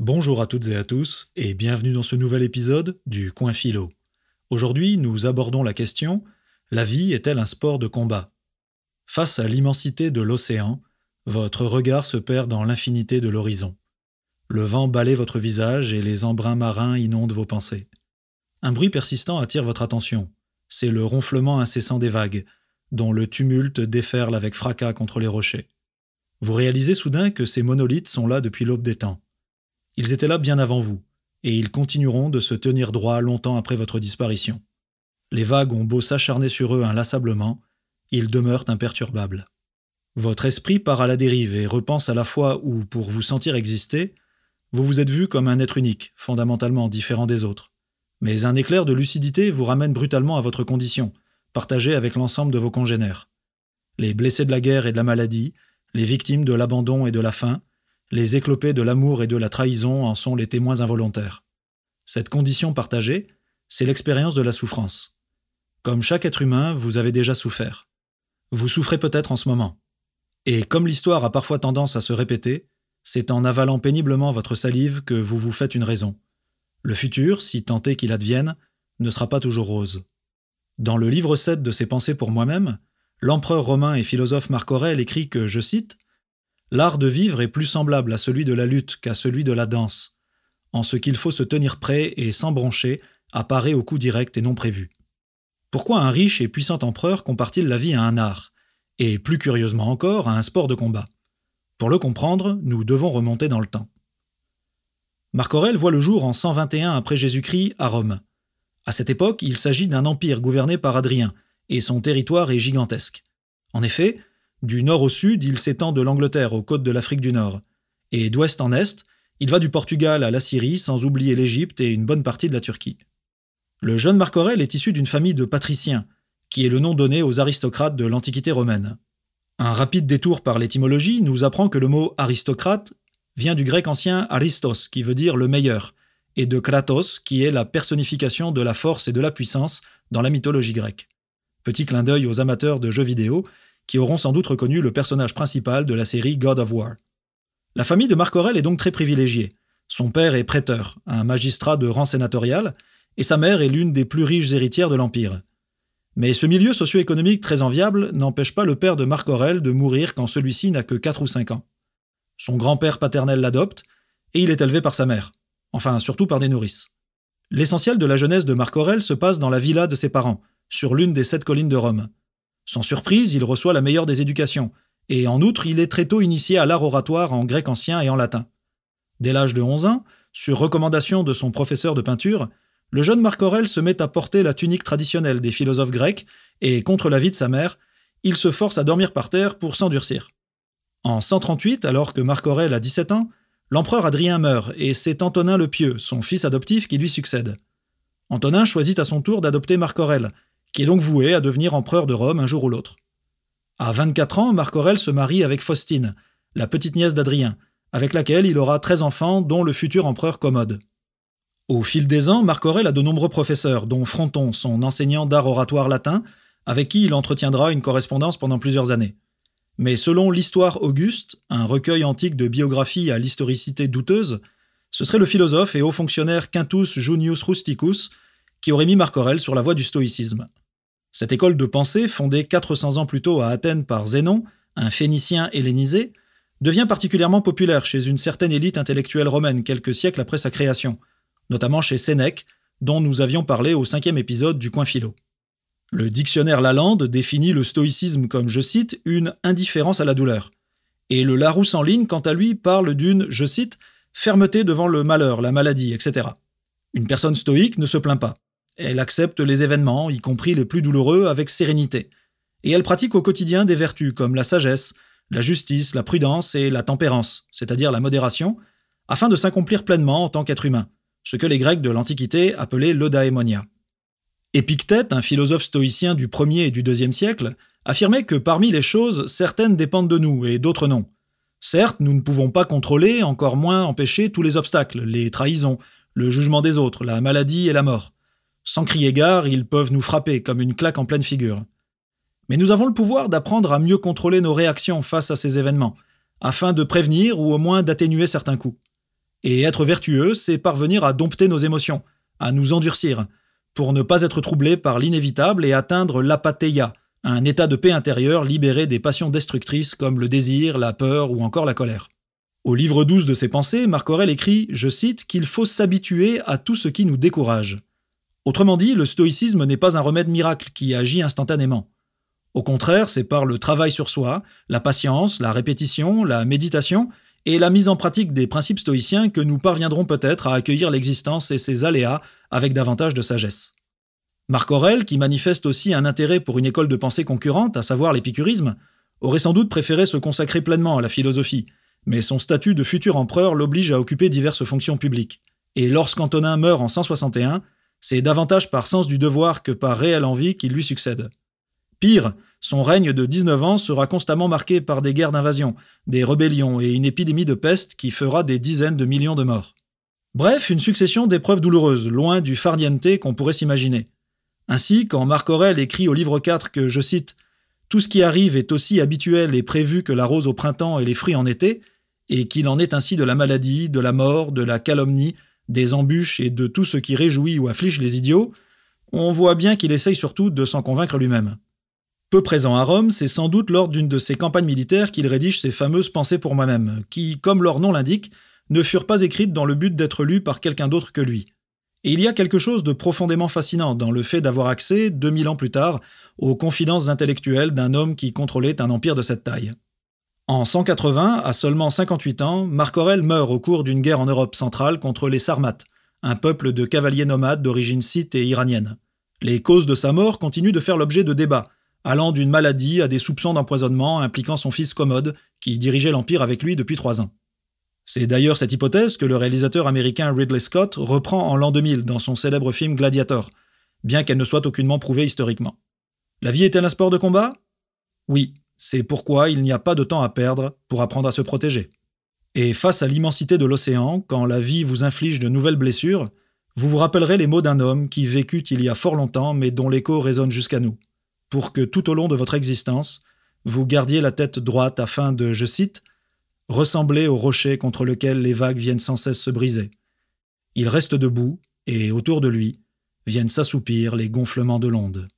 Bonjour à toutes et à tous, et bienvenue dans ce nouvel épisode du Coin Philo. Aujourd'hui, nous abordons la question La vie est-elle un sport de combat? Face à l'immensité de l'océan, votre regard se perd dans l'infinité de l'horizon. Le vent balaye votre visage et les embruns marins inondent vos pensées. Un bruit persistant attire votre attention. C'est le ronflement incessant des vagues, dont le tumulte déferle avec fracas contre les rochers. Vous réalisez soudain que ces monolithes sont là depuis l'aube des temps. Ils étaient là bien avant vous, et ils continueront de se tenir droit longtemps après votre disparition. Les vagues ont beau s'acharner sur eux inlassablement, ils demeurent imperturbables. Votre esprit part à la dérive et repense à la fois où, pour vous sentir exister, vous vous êtes vu comme un être unique, fondamentalement différent des autres. Mais un éclair de lucidité vous ramène brutalement à votre condition, partagée avec l'ensemble de vos congénères. Les blessés de la guerre et de la maladie, les victimes de l'abandon et de la faim, les éclopés de l'amour et de la trahison en sont les témoins involontaires. Cette condition partagée, c'est l'expérience de la souffrance. Comme chaque être humain, vous avez déjà souffert. Vous souffrez peut-être en ce moment. Et comme l'histoire a parfois tendance à se répéter, c'est en avalant péniblement votre salive que vous vous faites une raison. Le futur, si tant est qu'il advienne, ne sera pas toujours rose. Dans le livre 7 de ses pensées pour moi-même, l'empereur romain et philosophe Marc Aurèle écrit que, je cite, L'art de vivre est plus semblable à celui de la lutte qu'à celui de la danse, en ce qu'il faut se tenir prêt et sans broncher à parer au coup direct et non prévu. Pourquoi un riche et puissant empereur compare-t-il la vie à un art, et plus curieusement encore à un sport de combat Pour le comprendre, nous devons remonter dans le temps. Marc Aurèle voit le jour en 121 après Jésus-Christ à Rome. À cette époque, il s'agit d'un empire gouverné par Adrien, et son territoire est gigantesque. En effet, du nord au sud, il s'étend de l'Angleterre aux côtes de l'Afrique du Nord. Et d'ouest en est, il va du Portugal à la Syrie, sans oublier l'Égypte et une bonne partie de la Turquie. Le jeune Marc Aurèle est issu d'une famille de patriciens, qui est le nom donné aux aristocrates de l'Antiquité romaine. Un rapide détour par l'étymologie nous apprend que le mot aristocrate vient du grec ancien aristos, qui veut dire le meilleur, et de kratos, qui est la personnification de la force et de la puissance dans la mythologie grecque. Petit clin d'œil aux amateurs de jeux vidéo, qui auront sans doute reconnu le personnage principal de la série God of War. La famille de Marc Aurèle est donc très privilégiée. Son père est prêteur, un magistrat de rang sénatorial, et sa mère est l'une des plus riches héritières de l'Empire. Mais ce milieu socio-économique très enviable n'empêche pas le père de Marc Aurèle de mourir quand celui-ci n'a que 4 ou 5 ans. Son grand-père paternel l'adopte, et il est élevé par sa mère, enfin surtout par des nourrices. L'essentiel de la jeunesse de Marc Aurèle se passe dans la villa de ses parents, sur l'une des sept collines de Rome. Sans surprise, il reçoit la meilleure des éducations, et en outre, il est très tôt initié à l'art oratoire en grec ancien et en latin. Dès l'âge de 11 ans, sur recommandation de son professeur de peinture, le jeune Marc Aurèle se met à porter la tunique traditionnelle des philosophes grecs, et contre l'avis de sa mère, il se force à dormir par terre pour s'endurcir. En 138, alors que Marc Aurèle a 17 ans, l'empereur Adrien meurt, et c'est Antonin le Pieux, son fils adoptif, qui lui succède. Antonin choisit à son tour d'adopter Marc Aurèle, qui est donc voué à devenir empereur de Rome un jour ou l'autre. À 24 ans, Marc Aurèle se marie avec Faustine, la petite nièce d'Adrien, avec laquelle il aura 13 enfants, dont le futur empereur Commode. Au fil des ans, Marc Aurèle a de nombreux professeurs, dont Fronton, son enseignant d'art oratoire latin, avec qui il entretiendra une correspondance pendant plusieurs années. Mais selon l'Histoire Auguste, un recueil antique de biographies à l'historicité douteuse, ce serait le philosophe et haut fonctionnaire Quintus Junius Rusticus qui aurait mis Marc Aurèle sur la voie du stoïcisme. Cette école de pensée, fondée 400 ans plus tôt à Athènes par Zénon, un phénicien hellénisé, devient particulièrement populaire chez une certaine élite intellectuelle romaine quelques siècles après sa création, notamment chez Sénèque, dont nous avions parlé au cinquième épisode du Coin Philo. Le dictionnaire Lalande définit le stoïcisme comme, je cite, une indifférence à la douleur. Et le Larousse en ligne, quant à lui, parle d'une, je cite, fermeté devant le malheur, la maladie, etc. Une personne stoïque ne se plaint pas. Elle accepte les événements, y compris les plus douloureux, avec sérénité. Et elle pratique au quotidien des vertus comme la sagesse, la justice, la prudence et la tempérance, c'est-à-dire la modération, afin de s'accomplir pleinement en tant qu'être humain, ce que les Grecs de l'Antiquité appelaient l'eudaimonia. Épictète, un philosophe stoïcien du 1er et du 2e siècle, affirmait que parmi les choses, certaines dépendent de nous et d'autres non. Certes, nous ne pouvons pas contrôler, encore moins empêcher tous les obstacles, les trahisons, le jugement des autres, la maladie et la mort. Sans crier gare, ils peuvent nous frapper comme une claque en pleine figure. Mais nous avons le pouvoir d'apprendre à mieux contrôler nos réactions face à ces événements, afin de prévenir ou au moins d'atténuer certains coups. Et être vertueux, c'est parvenir à dompter nos émotions, à nous endurcir, pour ne pas être troublé par l'inévitable et atteindre l'apatheia, un état de paix intérieure libéré des passions destructrices comme le désir, la peur ou encore la colère. Au livre 12 de ses pensées, Marc Aurèle écrit, je cite, qu'il faut s'habituer à tout ce qui nous décourage. Autrement dit, le stoïcisme n'est pas un remède miracle qui agit instantanément. Au contraire, c'est par le travail sur soi, la patience, la répétition, la méditation et la mise en pratique des principes stoïciens que nous parviendrons peut-être à accueillir l'existence et ses aléas avec davantage de sagesse. Marc Aurèle, qui manifeste aussi un intérêt pour une école de pensée concurrente, à savoir l'épicurisme, aurait sans doute préféré se consacrer pleinement à la philosophie, mais son statut de futur empereur l'oblige à occuper diverses fonctions publiques. Et lorsqu'Antonin meurt en 161, c'est davantage par sens du devoir que par réelle envie qu'il lui succède. Pire, son règne de 19 ans sera constamment marqué par des guerres d'invasion, des rébellions et une épidémie de peste qui fera des dizaines de millions de morts. Bref, une succession d'épreuves douloureuses, loin du farniente qu'on pourrait s'imaginer. Ainsi, quand Marc Aurèle écrit au livre 4 que, je cite, Tout ce qui arrive est aussi habituel et prévu que la rose au printemps et les fruits en été, et qu'il en est ainsi de la maladie, de la mort, de la calomnie, des embûches et de tout ce qui réjouit ou afflige les idiots, on voit bien qu'il essaye surtout de s'en convaincre lui-même. Peu présent à Rome, c'est sans doute lors d'une de ses campagnes militaires qu'il rédige ses fameuses Pensées pour moi-même, qui, comme leur nom l'indique, ne furent pas écrites dans le but d'être lues par quelqu'un d'autre que lui. Et il y a quelque chose de profondément fascinant dans le fait d'avoir accès, 2000 ans plus tard, aux confidences intellectuelles d'un homme qui contrôlait un empire de cette taille. En 180, à seulement 58 ans, Marc Aurèle meurt au cours d'une guerre en Europe centrale contre les Sarmates, un peuple de cavaliers nomades d'origine scythe et iranienne. Les causes de sa mort continuent de faire l'objet de débats, allant d'une maladie à des soupçons d'empoisonnement impliquant son fils Commode, qui dirigeait l'Empire avec lui depuis trois ans. C'est d'ailleurs cette hypothèse que le réalisateur américain Ridley Scott reprend en l'an 2000 dans son célèbre film Gladiator, bien qu'elle ne soit aucunement prouvée historiquement. La vie est-elle un sport de combat? Oui, c'est pourquoi il n'y a pas de temps à perdre pour apprendre à se protéger. Et face à l'immensité de l'océan, quand la vie vous inflige de nouvelles blessures, vous vous rappellerez les mots d'un homme qui vécut il y a fort longtemps mais dont l'écho résonne jusqu'à nous pour que tout au long de votre existence, vous gardiez la tête droite afin de, je cite, ressembler au rocher contre lequel les vagues viennent sans cesse se briser. Il reste debout, et autour de lui viennent s'assoupir les gonflements de l'onde.